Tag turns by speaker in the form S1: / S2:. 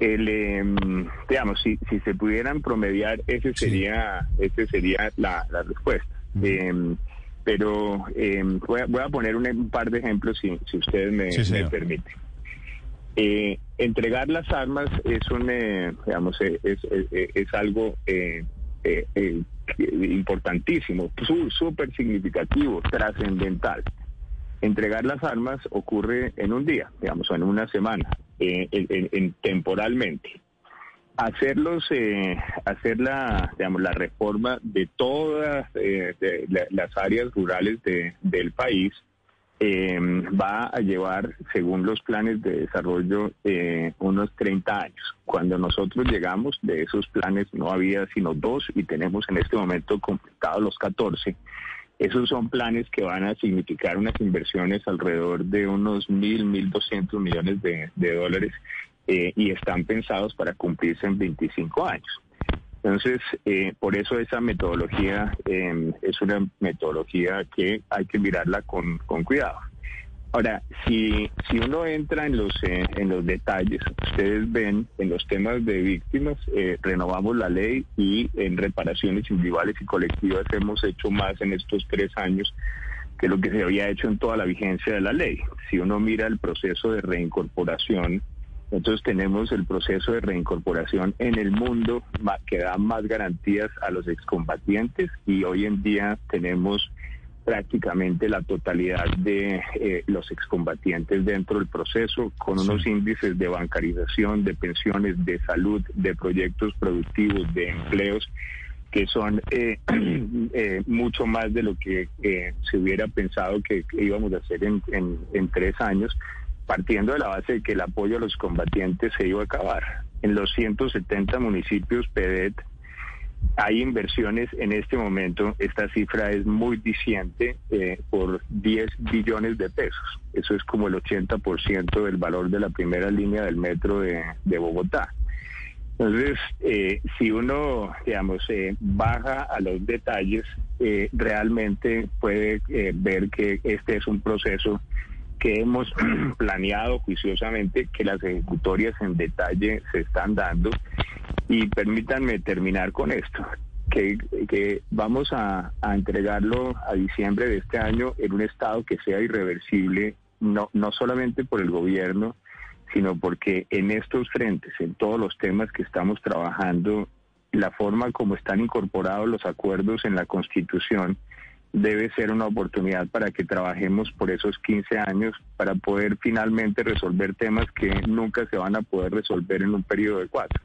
S1: el, em, digamos, si, si se pudieran promediar, ese sería, ese sería la, respuesta. Em, pero em, voy, a, poner un, par de ejemplos si, si ustedes me, me permiten. Eh, entregar las armas es un, eh, digamos, eh, es, es, algo importantísimo, súper significativo, trascendental. Entregar las armas ocurre en un día, digamos, en una semana, en, temporalmente. Hacerlos, hacer la, reforma de todas las áreas rurales del país eh, va a llevar, según los planes de desarrollo, eh, unos 30 años. Cuando nosotros llegamos, de esos planes no había sino dos y tenemos en este momento completados los 14. Esos son planes que van a significar unas inversiones alrededor de unos mil, mil doscientos millones de, dólares eh, y están pensados para cumplirse en 25 años. Entonces, eh, por eso esa metodología em, es una metodología que hay que mirarla con, cuidado. Ahora, si, si uno entra en los, eh, en los detalles, ustedes ven en los temas de víctimas, eh, renovamos la ley y en reparaciones individuales y colectivas hemos hecho más en estos tres años que lo que se había hecho en toda la vigencia de la ley. Si uno mira el proceso de reincorporación, nosotros tenemos el proceso de reincorporación en el mundo que da más garantías a los excombatientes y hoy en día tenemos prácticamente la totalidad de eh, los excombatientes dentro del proceso con unos índices de bancarización, de pensiones, de salud, de proyectos productivos, de empleos que son eh, eh, mucho más de lo que se hubiera pensado que, íbamos a hacer en, en tres años partiendo de la base de que el apoyo a los combatientes se iba a acabar. En los 170 municipios PEDET hay inversiones en este momento, esta cifra es muy diciente, eh, por 10 billones de pesos. Eso es como el 80% del valor de la primera línea del metro de, Bogotá. Entonces, eh, si uno, digamos, eh, baja a los detalles, realmente puede ver que este es un proceso que hemos planeado juiciosamente, que las ejecutorias en detalle se están dando. Y permítanme terminar con esto, que, vamos a, a, entregarlo a diciembre de este año en un estado que sea irreversible, no, no solamente por el gobierno, sino porque en estos frentes, en todos los temas que estamos trabajando, la forma como están incorporados los acuerdos en la Constitución, debe ser una oportunidad para que trabajemos por esos 15 años para poder finalmente resolver temas que nunca se van a poder resolver en un periodo de cuatro.